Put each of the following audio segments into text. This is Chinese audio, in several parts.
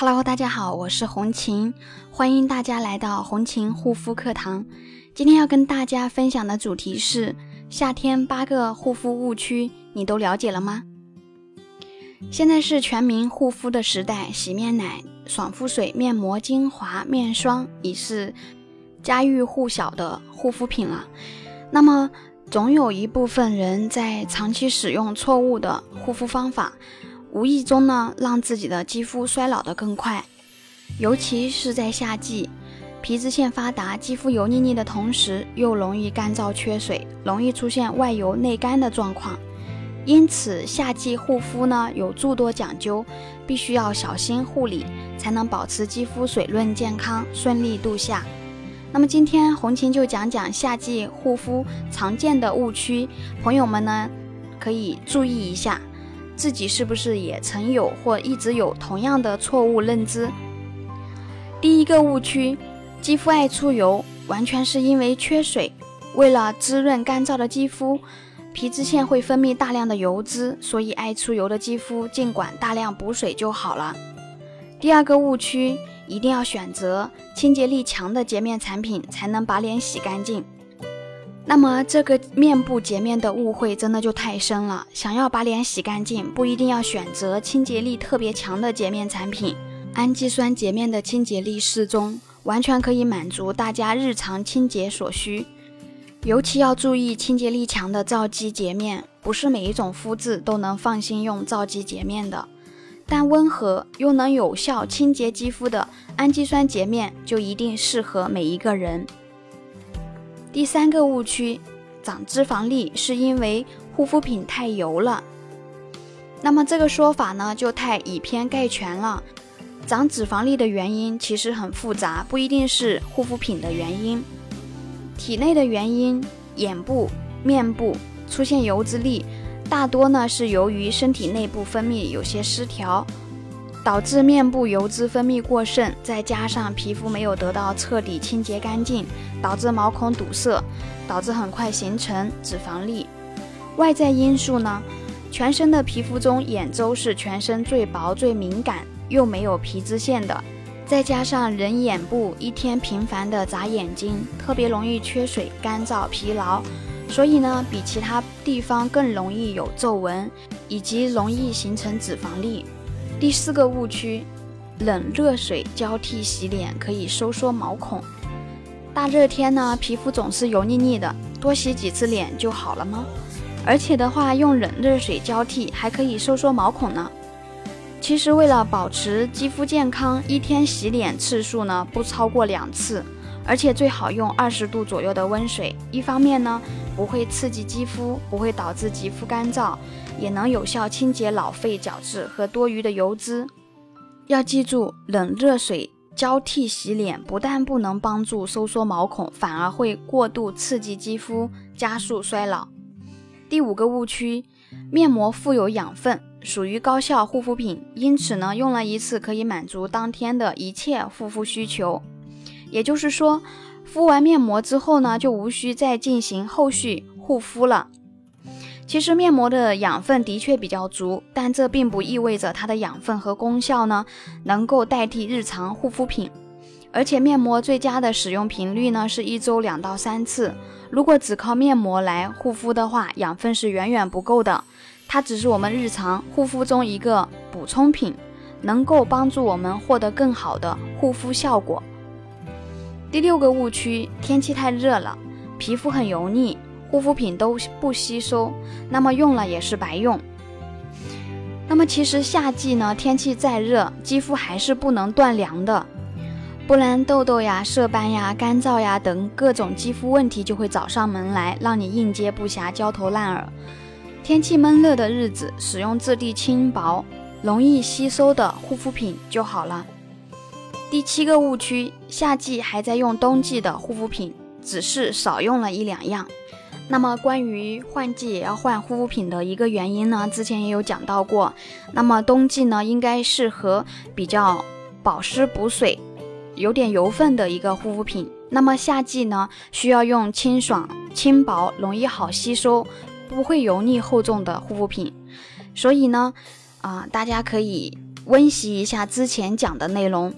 Hello，大家好，我是红琴，欢迎大家来到红琴护肤课堂。今天要跟大家分享的主题是夏天八个护肤误区，你都了解了吗？现在是全民护肤的时代，洗面奶、爽肤水、面膜、精华、面霜已是家喻户晓的护肤品了。那么，总有一部分人在长期使用错误的护肤方法。无意中呢，让自己的肌肤衰老得更快，尤其是在夏季，皮脂腺发达，肌肤油腻腻的同时，又容易干燥缺水，容易出现外油内干的状况。因此，夏季护肤呢有诸多讲究，必须要小心护理，才能保持肌肤水润健康，顺利度夏。那么今天红琴就讲讲夏季护肤常见的误区，朋友们呢可以注意一下。自己是不是也曾有或一直有同样的错误认知？第一个误区，肌肤爱出油，完全是因为缺水。为了滋润干燥的肌肤，皮脂腺会分泌大量的油脂，所以爱出油的肌肤尽管大量补水就好了。第二个误区，一定要选择清洁力强的洁面产品，才能把脸洗干净。那么这个面部洁面的误会真的就太深了。想要把脸洗干净，不一定要选择清洁力特别强的洁面产品。氨基酸洁面的清洁力适中，完全可以满足大家日常清洁所需。尤其要注意清洁力强的皂基洁面，不是每一种肤质都能放心用皂基洁面的。但温和又能有效清洁肌肤的氨基酸洁面，就一定适合每一个人。第三个误区，长脂肪粒是因为护肤品太油了。那么这个说法呢，就太以偏概全了。长脂肪粒的原因其实很复杂，不一定是护肤品的原因。体内的原因，眼部、面部出现油脂粒，大多呢是由于身体内部分泌有些失调。导致面部油脂分泌过剩，再加上皮肤没有得到彻底清洁干净，导致毛孔堵塞，导致很快形成脂肪粒。外在因素呢？全身的皮肤中，眼周是全身最薄、最敏感又没有皮脂腺的，再加上人眼部一天频繁的眨眼睛，特别容易缺水、干燥、疲劳，所以呢，比其他地方更容易有皱纹，以及容易形成脂肪粒。第四个误区，冷热水交替洗脸可以收缩毛孔。大热天呢，皮肤总是油腻腻的，多洗几次脸就好了吗？而且的话，用冷热水交替还可以收缩毛孔呢。其实为了保持肌肤健康，一天洗脸次数呢不超过两次，而且最好用二十度左右的温水。一方面呢，不会刺激肌肤，不会导致肌肤干燥。也能有效清洁老废角质和多余的油脂。要记住，冷热水交替洗脸不但不能帮助收缩毛孔，反而会过度刺激肌肤，加速衰老。第五个误区，面膜富有养分，属于高效护肤品，因此呢，用了一次可以满足当天的一切护肤需求。也就是说，敷完面膜之后呢，就无需再进行后续护肤了。其实面膜的养分的确比较足，但这并不意味着它的养分和功效呢能够代替日常护肤品。而且面膜最佳的使用频率呢是一周两到三次。如果只靠面膜来护肤的话，养分是远远不够的。它只是我们日常护肤中一个补充品，能够帮助我们获得更好的护肤效果。第六个误区：天气太热了，皮肤很油腻。护肤品都不吸收，那么用了也是白用。那么其实夏季呢，天气再热，肌肤还是不能断凉的，不然痘痘呀、色斑呀、干燥呀等各种肌肤问题就会找上门来，让你应接不暇、焦头烂额。天气闷热的日子，使用质地轻薄、容易吸收的护肤品就好了。第七个误区，夏季还在用冬季的护肤品，只是少用了一两样。那么关于换季也要换护肤品的一个原因呢，之前也有讲到过。那么冬季呢，应该适合比较保湿补水、有点油分的一个护肤品。那么夏季呢，需要用清爽、轻薄、容易好吸收、不会油腻厚重的护肤品。所以呢，啊，大家可以温习一下之前讲的内容。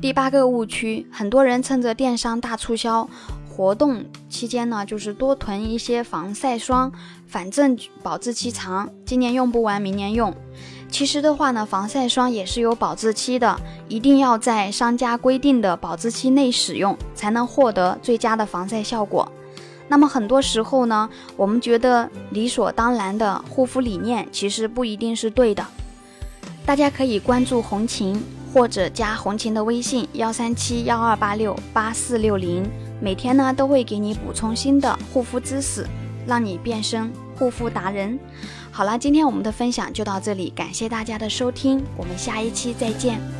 第八个误区，很多人趁着电商大促销活动期间呢，就是多囤一些防晒霜，反正保质期长，今年用不完，明年用。其实的话呢，防晒霜也是有保质期的，一定要在商家规定的保质期内使用，才能获得最佳的防晒效果。那么很多时候呢，我们觉得理所当然的护肤理念，其实不一定是对的。大家可以关注红琴。或者加红琴的微信幺三七幺二八六八四六零，每天呢都会给你补充新的护肤知识，让你变身护肤达人。好啦，今天我们的分享就到这里，感谢大家的收听，我们下一期再见。